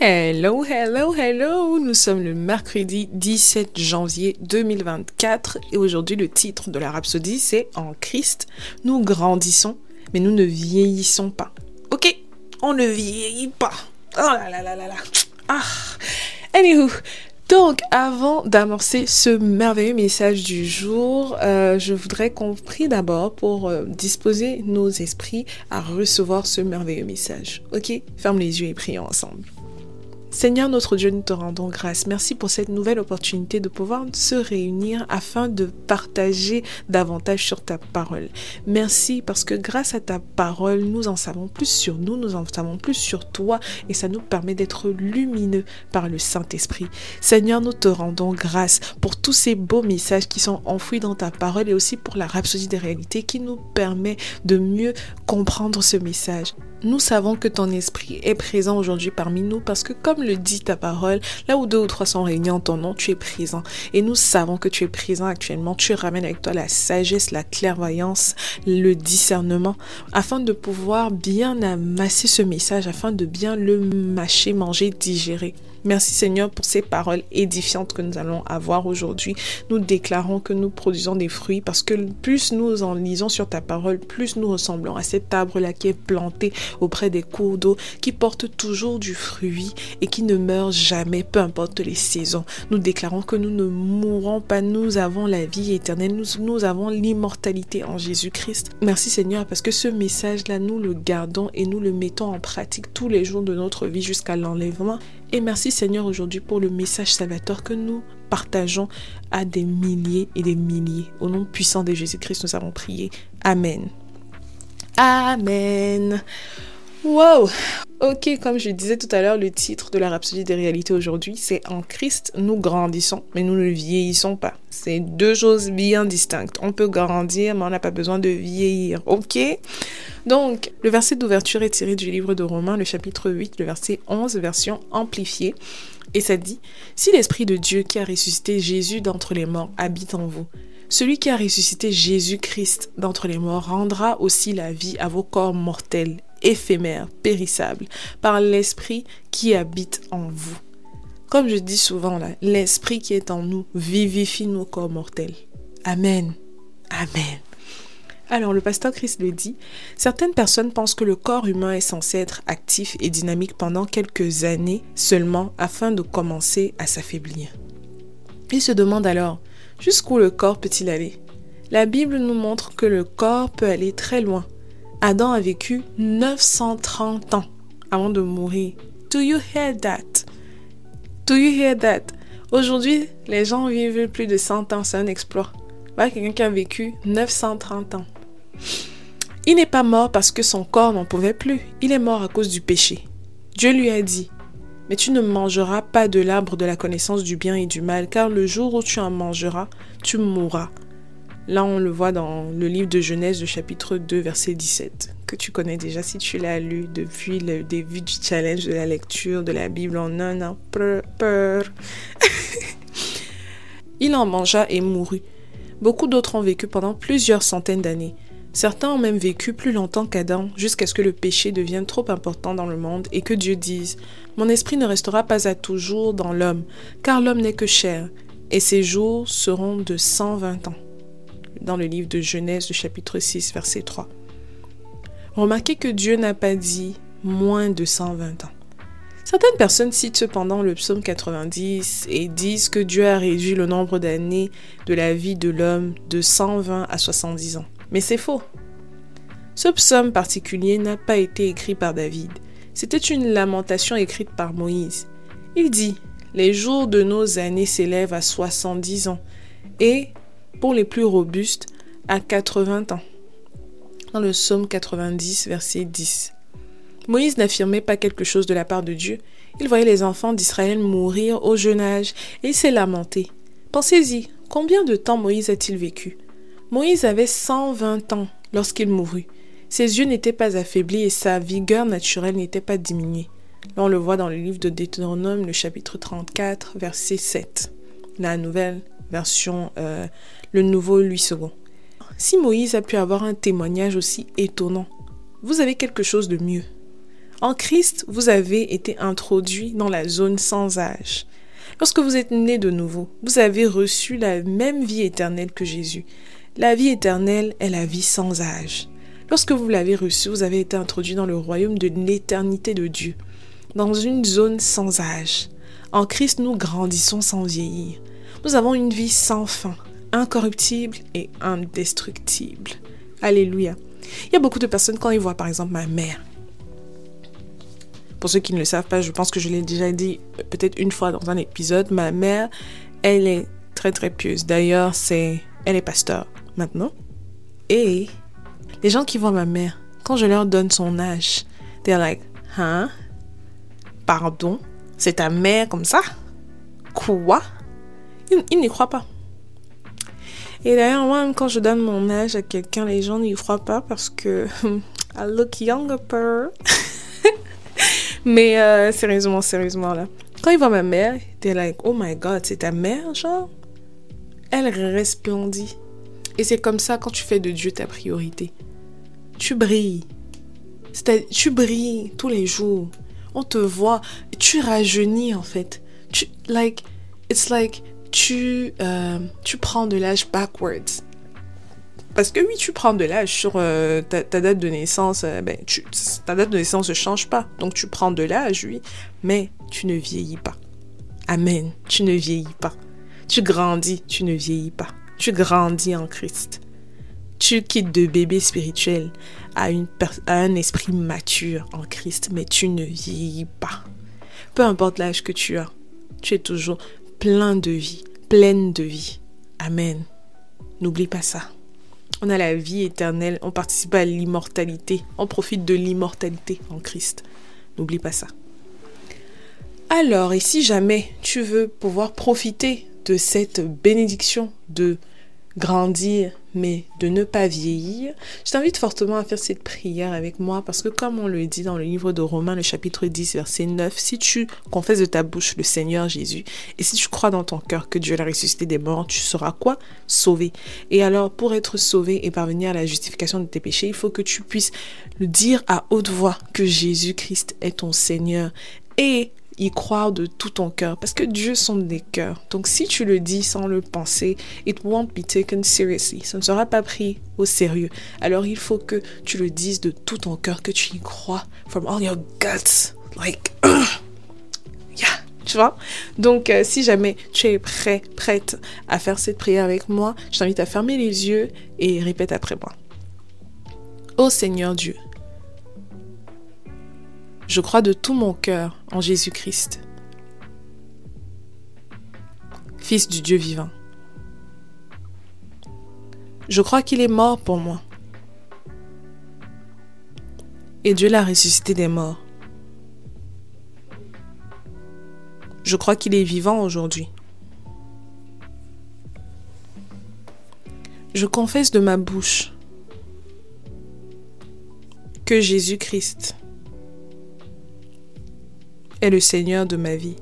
Hello, hello, hello! Nous sommes le mercredi 17 janvier 2024 et aujourd'hui le titre de la rhapsodie c'est En Christ, nous grandissons mais nous ne vieillissons pas. Ok, on ne vieillit pas. Oh là là là là là. Ah. Anywho, donc, avant d'amorcer ce merveilleux message du jour, euh, je voudrais qu'on prie d'abord pour euh, disposer nos esprits à recevoir ce merveilleux message. Ok? Ferme les yeux et prions ensemble. Seigneur notre Dieu, nous te rendons grâce. Merci pour cette nouvelle opportunité de pouvoir se réunir afin de partager davantage sur ta parole. Merci parce que grâce à ta parole, nous en savons plus sur nous, nous en savons plus sur toi et ça nous permet d'être lumineux par le Saint-Esprit. Seigneur, nous te rendons grâce pour tous ces beaux messages qui sont enfouis dans ta parole et aussi pour la rhapsodie des réalités qui nous permet de mieux comprendre ce message. Nous savons que ton esprit est présent aujourd'hui parmi nous parce que comme le dit ta parole, là où deux ou trois sont réunis en ton nom, tu es présent. Et nous savons que tu es présent actuellement. Tu ramènes avec toi la sagesse, la clairvoyance, le discernement, afin de pouvoir bien amasser ce message, afin de bien le mâcher, manger, digérer. Merci Seigneur pour ces paroles édifiantes que nous allons avoir aujourd'hui. Nous déclarons que nous produisons des fruits parce que plus nous en lisons sur ta parole, plus nous ressemblons à cet arbre-là qui est planté auprès des cours d'eau, qui porte toujours du fruit et qui ne meurt jamais, peu importe les saisons. Nous déclarons que nous ne mourrons pas, nous avons la vie éternelle, nous, nous avons l'immortalité en Jésus-Christ. Merci Seigneur parce que ce message-là, nous le gardons et nous le mettons en pratique tous les jours de notre vie jusqu'à l'enlèvement. Et merci Seigneur aujourd'hui pour le message salvateur que nous partageons à des milliers et des milliers. Au nom puissant de Jésus-Christ, nous avons prié. Amen. Amen. Wow! Ok, comme je disais tout à l'heure, le titre de la Rhapsodie des réalités aujourd'hui, c'est En Christ, nous grandissons, mais nous ne vieillissons pas. C'est deux choses bien distinctes. On peut grandir, mais on n'a pas besoin de vieillir. Ok? Donc, le verset d'ouverture est tiré du livre de Romains, le chapitre 8, le verset 11, version amplifiée. Et ça dit, Si l'Esprit de Dieu qui a ressuscité Jésus d'entre les morts habite en vous, celui qui a ressuscité Jésus-Christ d'entre les morts rendra aussi la vie à vos corps mortels, éphémères, périssables, par l'Esprit qui habite en vous. Comme je dis souvent l'Esprit qui est en nous vivifie nos corps mortels. Amen. Amen. Alors le pasteur Christ le dit, certaines personnes pensent que le corps humain est censé être actif et dynamique pendant quelques années seulement afin de commencer à s'affaiblir. Il se demande alors, Jusqu'où le corps peut-il aller? La Bible nous montre que le corps peut aller très loin. Adam a vécu 930 ans avant de mourir. Do you hear that? Do you hear that? Aujourd'hui, les gens vivent plus de 100 ans, c'est un exploit. Voilà quelqu'un qui a vécu 930 ans. Il n'est pas mort parce que son corps n'en pouvait plus. Il est mort à cause du péché. Dieu lui a dit, mais tu ne mangeras pas de l'arbre de la connaissance du bien et du mal, car le jour où tu en mangeras, tu mourras. Là, on le voit dans le livre de Genèse, le chapitre 2, verset 17, que tu connais déjà si tu l'as lu depuis le début du challenge de la lecture de la Bible en un an. Peur. Il en mangea et mourut. Beaucoup d'autres ont vécu pendant plusieurs centaines d'années. Certains ont même vécu plus longtemps qu'Adam, jusqu'à ce que le péché devienne trop important dans le monde et que Dieu dise Mon esprit ne restera pas à toujours dans l'homme, car l'homme n'est que chair, et ses jours seront de 120 ans. Dans le livre de Genèse, chapitre 6, verset 3. Remarquez que Dieu n'a pas dit moins de 120 ans. Certaines personnes citent cependant le psaume 90 et disent que Dieu a réduit le nombre d'années de la vie de l'homme de 120 à 70 ans. Mais c'est faux. Ce psaume particulier n'a pas été écrit par David. C'était une lamentation écrite par Moïse. Il dit Les jours de nos années s'élèvent à 70 ans et, pour les plus robustes, à 80 ans. Dans le psaume 90, verset 10. Moïse n'affirmait pas quelque chose de la part de Dieu. Il voyait les enfants d'Israël mourir au jeune âge et s'est lamenté. Pensez-y, combien de temps Moïse a-t-il vécu? Moïse avait 120 ans lorsqu'il mourut. Ses yeux n'étaient pas affaiblis et sa vigueur naturelle n'était pas diminuée. on le voit dans le livre de Deutéronome, le chapitre 34, verset 7. La nouvelle version, euh, le nouveau Louis II. Si Moïse a pu avoir un témoignage aussi étonnant, vous avez quelque chose de mieux. En Christ, vous avez été introduit dans la zone sans âge. Lorsque vous êtes né de nouveau, vous avez reçu la même vie éternelle que Jésus. La vie éternelle est la vie sans âge. Lorsque vous l'avez reçu, vous avez été introduit dans le royaume de l'éternité de Dieu, dans une zone sans âge. En Christ, nous grandissons sans vieillir. Nous avons une vie sans fin, incorruptible et indestructible. Alléluia. Il y a beaucoup de personnes, quand ils voient par exemple ma mère, pour ceux qui ne le savent pas, je pense que je l'ai déjà dit peut-être une fois dans un épisode, ma mère, elle est très très pieuse. D'ailleurs, c'est elle est pasteur maintenant. Et les gens qui voient ma mère, quand je leur donne son âge, they're like, hein? Pardon? C'est ta mère comme ça? Quoi? Ils, n'y croient pas. Et d'ailleurs, moi, quand je donne mon âge à quelqu'un, les gens n'y croient pas parce que I look younger. Mais euh, sérieusement, sérieusement, là. Quand ils voient ma mère, t'es like, oh my god, c'est ta mère, genre? Elle resplendit. Et c'est comme ça quand tu fais de Dieu ta priorité. Tu brilles. Tu brilles tous les jours. On te voit. Tu rajeunis, en fait. Tu, like, it's like, tu, euh, tu prends de l'âge backwards. Parce que oui, tu prends de l'âge sur euh, ta, date de naissance, euh, ben, ta date de naissance ne change pas. Donc tu prends de l'âge, oui, mais tu ne vieillis pas. Amen, tu ne vieillis pas. Tu grandis, tu ne vieillis pas. Tu grandis en Christ. Tu quittes de bébé spirituel à, une à un esprit mature en Christ, mais tu ne vieillis pas. Peu importe l'âge que tu as, tu es toujours plein de vie, pleine de vie. Amen. N'oublie pas ça. On a la vie éternelle, on participe à l'immortalité, on profite de l'immortalité en Christ. N'oublie pas ça. Alors, et si jamais tu veux pouvoir profiter de cette bénédiction de grandir, mais de ne pas vieillir, je t'invite fortement à faire cette prière avec moi parce que comme on le dit dans le livre de Romains, le chapitre 10, verset 9, si tu confesses de ta bouche le Seigneur Jésus et si tu crois dans ton cœur que Dieu l'a ressuscité des morts, tu seras quoi? Sauvé. Et alors, pour être sauvé et parvenir à la justification de tes péchés, il faut que tu puisses le dire à haute voix que Jésus-Christ est ton Seigneur et y croire de tout ton cœur parce que Dieu sonde des cœurs. Donc si tu le dis sans le penser, it won't be taken seriously. Ça ne sera pas pris au sérieux. Alors il faut que tu le dises de tout ton cœur, que tu y crois from all your guts. Like, yeah, tu vois? Donc, euh, si jamais tu es prêt, prête à faire cette prière avec moi, je t'invite à fermer les yeux et répète après moi. Ô Seigneur Dieu, je crois de tout mon cœur en Jésus-Christ, Fils du Dieu vivant. Je crois qu'il est mort pour moi. Et Dieu l'a ressuscité des morts. Je crois qu'il est vivant aujourd'hui. Je confesse de ma bouche que Jésus-Christ est le Seigneur de ma vie.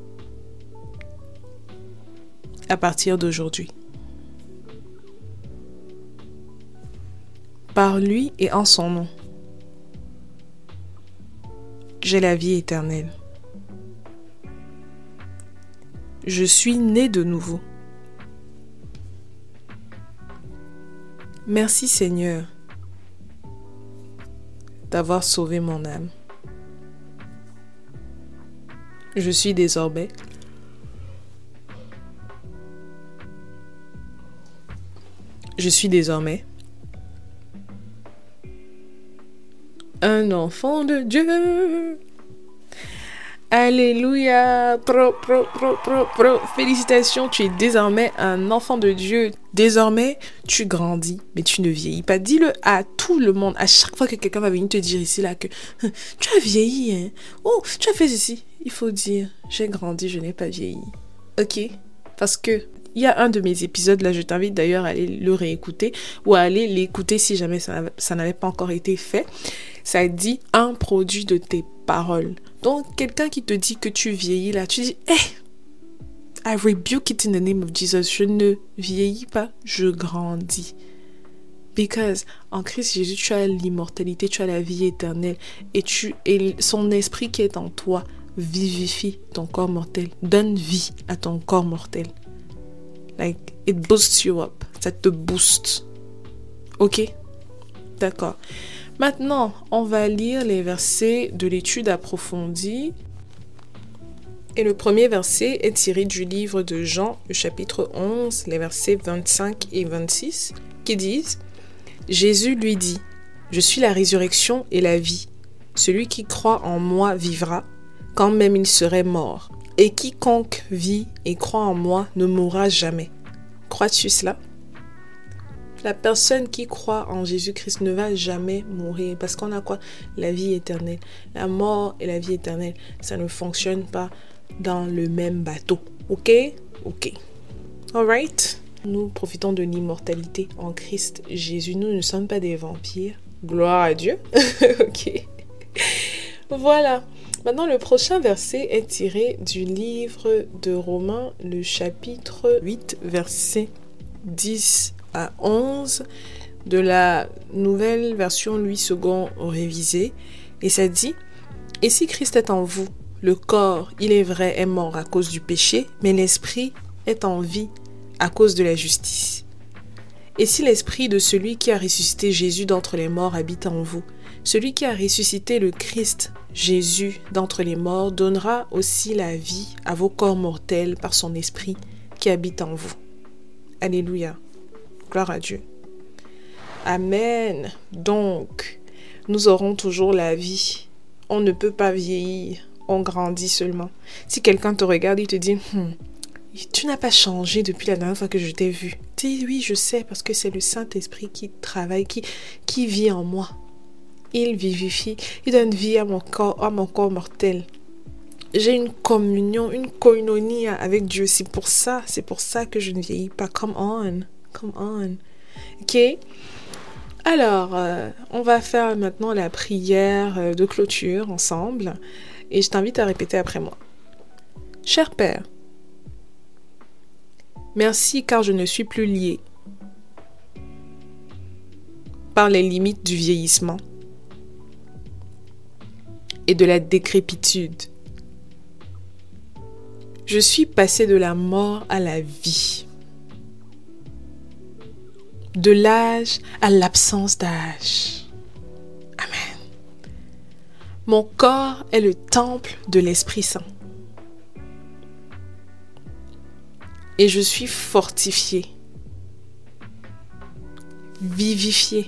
À partir d'aujourd'hui. Par lui et en son nom. J'ai la vie éternelle. Je suis né de nouveau. Merci Seigneur d'avoir sauvé mon âme. Je suis désormais Je suis désormais un enfant de Dieu. Alléluia. Pro, pro, pro, pro, pro. Félicitations, tu es désormais un enfant de Dieu. Désormais, tu grandis, mais tu ne vieillis pas. Dis-le à tout le monde. À chaque fois que quelqu'un va venir te dire ici, là, que tu as vieilli, hein. Oh, tu as fait ceci. Il faut dire, j'ai grandi, je n'ai pas vieilli. Ok? Parce que il y a un de mes épisodes, là je t'invite d'ailleurs à aller le réécouter ou à aller l'écouter si jamais ça, n'avait pas encore été fait. Ça dit un produit de tes paroles. Donc quelqu'un qui te dit que tu vieillis là, tu dis, hey, I rebuke it in the name of Jesus. Je ne vieillis pas, je grandis. Because en Christ Jésus, tu as l'immortalité, tu as la vie éternelle. Et, tu, et son esprit qui est en toi vivifie ton corps mortel. Donne vie à ton corps mortel. Like, it boosts you up. Ça te booste. Ok? D'accord. Maintenant, on va lire les versets de l'étude approfondie. Et le premier verset est tiré du livre de Jean, le chapitre 11, les versets 25 et 26, qui disent Jésus lui dit Je suis la résurrection et la vie. Celui qui croit en moi vivra, quand même il serait mort. Et quiconque vit et croit en moi ne mourra jamais. Crois-tu cela? La personne qui croit en Jésus-Christ ne va jamais mourir parce qu'on a quoi? La vie éternelle. La mort et la vie éternelle, ça ne fonctionne pas dans le même bateau. Ok? Ok. Alright Nous profitons de l'immortalité en Christ Jésus. Nous ne sommes pas des vampires. Gloire à Dieu. ok. Voilà. Maintenant, le prochain verset est tiré du livre de Romains, le chapitre 8, verset 10 à 11 de la nouvelle version Louis II révisée. Et ça dit, Et si Christ est en vous, le corps, il est vrai, est mort à cause du péché, mais l'esprit est en vie à cause de la justice. Et si l'esprit de celui qui a ressuscité Jésus d'entre les morts habite en vous, celui qui a ressuscité le Christ Jésus d'entre les morts donnera aussi la vie à vos corps mortels par son esprit qui habite en vous. Alléluia. Gloire à Dieu. Amen. Donc, nous aurons toujours la vie. On ne peut pas vieillir, on grandit seulement. Si quelqu'un te regarde, il te dit, hmm, tu n'as pas changé depuis la dernière fois que je t'ai vu. Dis oui, je sais, parce que c'est le Saint-Esprit qui travaille, qui, qui vit en moi. Il vivifie, il donne vie à mon corps, à mon corps mortel. J'ai une communion, une koinonia avec Dieu. C'est pour ça, c'est pour ça que je ne vieillis pas. Come on. Come on. Ok? Alors, euh, on va faire maintenant la prière euh, de clôture ensemble. Et je t'invite à répéter après moi. Cher Père, merci car je ne suis plus lié par les limites du vieillissement et de la décrépitude. Je suis passé de la mort à la vie de l'âge à l'absence d'âge. Amen. Mon corps est le temple de l'Esprit Saint. Et je suis fortifié, vivifié,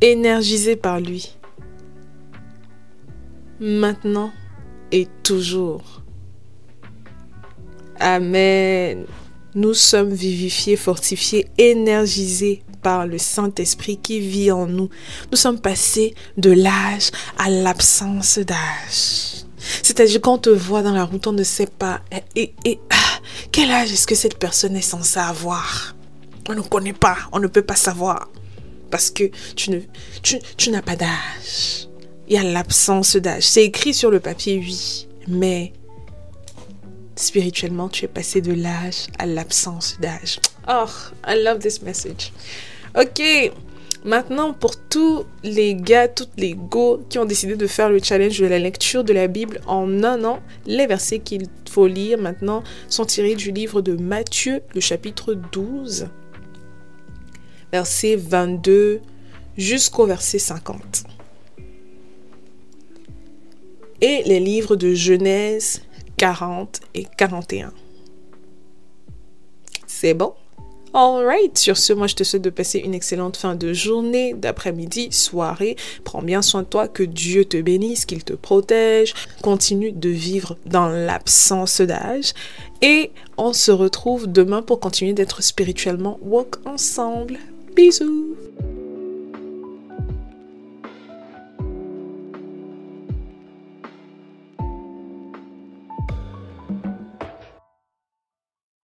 énergisé par lui, maintenant et toujours. Amen. Nous sommes vivifiés, fortifiés, énergisés par le Saint-Esprit qui vit en nous. Nous sommes passés de l'âge à l'absence d'âge. C'est-à-dire qu'on te voit dans la route, on ne sait pas et, ah, quel âge est-ce que cette personne est censée avoir? On ne connaît pas, on ne peut pas savoir parce que tu ne tu, tu n'as pas d'âge. Il y a l'absence d'âge. C'est écrit sur le papier, oui, mais spirituellement, tu es passé de l'âge à l'absence d'âge. Oh, I love this message. Ok, maintenant pour tous les gars, toutes les go qui ont décidé de faire le challenge de la lecture de la Bible en un an, les versets qu'il faut lire maintenant sont tirés du livre de Matthieu, le chapitre 12, verset 22 jusqu'au verset 50. Et les livres de Genèse, 40 et 41. C'est bon? Alright, sur ce, moi je te souhaite de passer une excellente fin de journée, d'après-midi, soirée. Prends bien soin de toi, que Dieu te bénisse, qu'il te protège. Continue de vivre dans l'absence d'âge. Et on se retrouve demain pour continuer d'être spirituellement walk ensemble. Bisous!